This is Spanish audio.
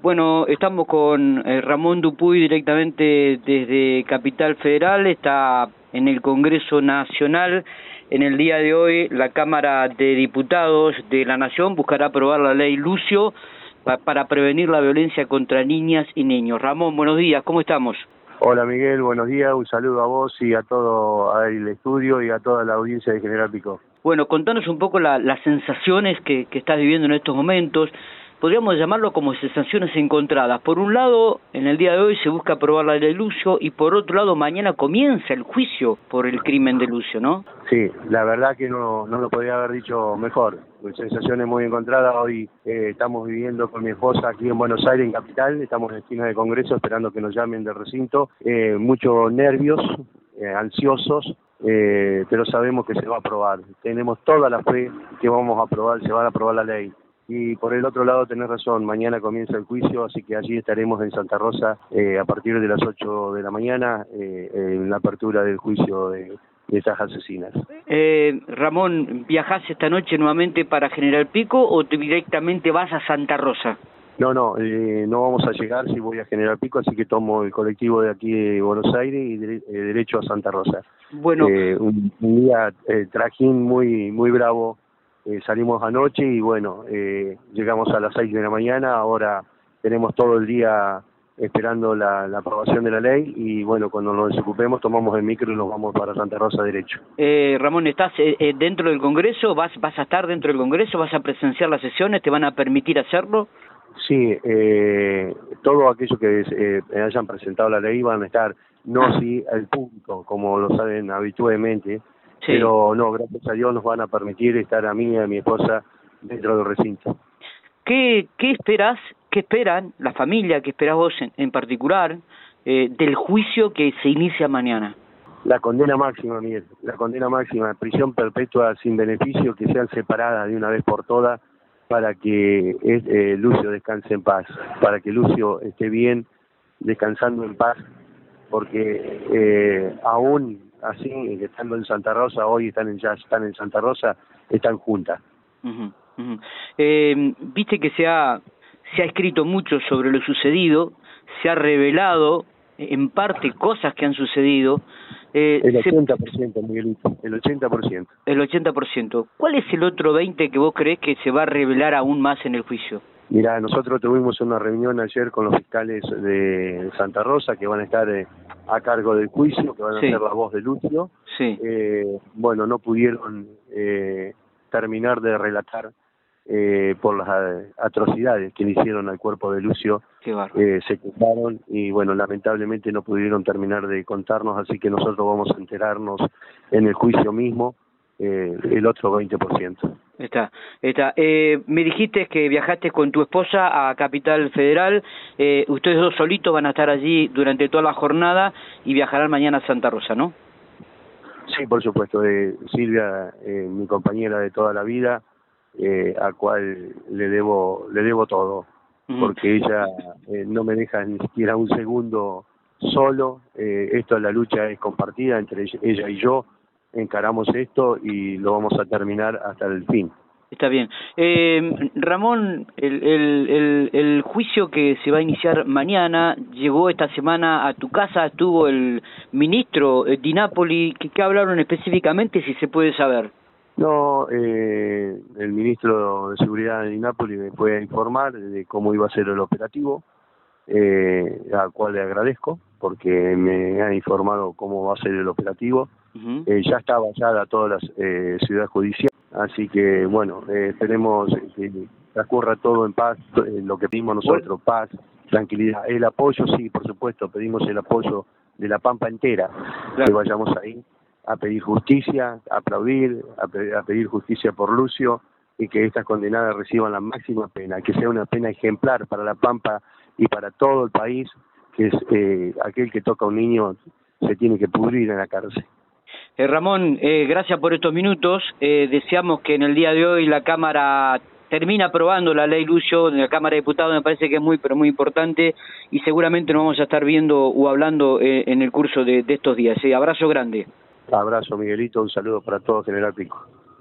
Bueno, estamos con eh, Ramón Dupuy directamente desde Capital Federal, está en el Congreso Nacional. En el día de hoy la Cámara de Diputados de la Nación buscará aprobar la ley Lucio para prevenir la violencia contra niñas y niños. Ramón, buenos días, ¿cómo estamos? Hola Miguel, buenos días, un saludo a vos y a todo el estudio y a toda la audiencia de General Pico. Bueno, contanos un poco las sensaciones que, que estás viviendo en estos momentos, podríamos llamarlo como sensaciones encontradas. Por un lado, en el día de hoy se busca aprobar la de Lucio y por otro lado, mañana comienza el juicio por el crimen de Lucio, ¿no? Sí, la verdad que no, no lo podría haber dicho mejor. Sensaciones muy encontradas. Hoy eh, estamos viviendo con mi esposa aquí en Buenos Aires, en Capital. Estamos en esquina de Congreso esperando que nos llamen del recinto. Eh, muchos nervios, eh, ansiosos, eh, pero sabemos que se va a aprobar. Tenemos toda la fe que vamos a aprobar, se va a aprobar la ley. Y por el otro lado, tenés razón, mañana comienza el juicio, así que allí estaremos en Santa Rosa eh, a partir de las 8 de la mañana eh, en la apertura del juicio de, de estas asesinas. Eh, Ramón, ¿viajás esta noche nuevamente para General Pico o directamente vas a Santa Rosa? No, no, eh, no vamos a llegar si voy a General Pico, así que tomo el colectivo de aquí de Buenos Aires y derecho a Santa Rosa. Bueno, un, un, día trajín muy muy bravo eh, salimos anoche y bueno, eh, llegamos a las 6 de la mañana, ahora tenemos todo el día esperando la, aprobación de la ley y bueno, cuando nos desocupemos tomamos el micro y nos vamos para Santa Rosa derecho. Eh, Ramón, ¿estás eh, dentro del Congreso? ¿Vas, ¿Vas a estar dentro del Congreso? ¿Vas a presenciar las sesiones? ¿Te van a permitir hacerlo? Sí, eh, todo aquello que eh, hayan presentado la ley van a estar, no si el público, como lo saben habitualmente, pero no, gracias a Dios nos van a permitir estar a mí y a mi esposa dentro del recinto. ¿Qué, qué esperas, qué esperan la familia, qué esperas vos en, particular eh, del juicio que se inicia mañana? La condena máxima, Miguel, la condena máxima, prisión perpetua sin beneficio, que sean separadas de una vez por todas para que eh, Lucio descanse en paz, para que Lucio esté bien, descansando en paz, porque eh, aún así, estando en Santa Rosa, hoy están en, ya están en Santa Rosa, están juntas. Eh, Viste que se ha, se ha escrito mucho sobre lo sucedido, se ha revelado en parte cosas que han sucedido. Eh, el 80%, Miguelito, el 80%. El 80%. ¿Cuál es el otro 20% que vos crees que se va a revelar aún más en el juicio? Mira, nosotros tuvimos una reunión ayer con los fiscales de Santa Rosa que van a estar eh, a cargo del juicio, que van a ser la voz de Lucio. Sí. Eh, bueno, no pudieron eh, terminar de relatar eh, por las atrocidades que le hicieron al cuerpo de Lucio. Eh, se quedaron y bueno, lamentablemente no pudieron terminar de contarnos, así que nosotros vamos a enterarnos en el juicio mismo eh, el otro 20%. Está, está. Eh, me dijiste que viajaste con tu esposa a Capital Federal. Eh, ustedes dos solitos van a estar allí durante toda la jornada y viajarán mañana a Santa Rosa, ¿no? Sí, por supuesto. Eh, Silvia, eh, mi compañera de toda la vida, eh, a cual le debo, le debo todo, porque ella eh, no me deja ni siquiera un segundo solo. Eh, esto, la lucha es compartida entre ella y yo encaramos esto y lo vamos a terminar hasta el fin. Está bien. Eh, Ramón, el, el, el, juicio que se va a iniciar mañana llegó esta semana a tu casa, estuvo el ministro eh, Di Napoli. ¿Qué, hablaron específicamente, si se puede saber? No, eh, el ministro de Seguridad de Di Napoli me fue a informar de cómo iba a ser el operativo, eh, al cual le agradezco, porque me ha informado cómo va a ser el operativo eh, ya está vallada toda la eh, ciudad judicial, así que bueno, eh, esperemos que transcurra todo en paz, eh, lo que pedimos nosotros, paz, tranquilidad. El apoyo, sí, por supuesto, pedimos el apoyo de la Pampa entera, que vayamos ahí a pedir justicia, a aplaudir, a, a pedir justicia por Lucio y que estas condenadas reciban la máxima pena, que sea una pena ejemplar para la Pampa y para todo el país, que es eh, aquel que toca a un niño se tiene que pudrir en la cárcel. Eh, Ramón, eh, gracias por estos minutos. Eh, deseamos que en el día de hoy la Cámara termine aprobando la ley Lucio, en la Cámara de Diputados me parece que es muy, pero muy importante y seguramente nos vamos a estar viendo o hablando en el curso de, de estos días. Abrazo grande. Abrazo, Miguelito. Un saludo para todos, General Pico.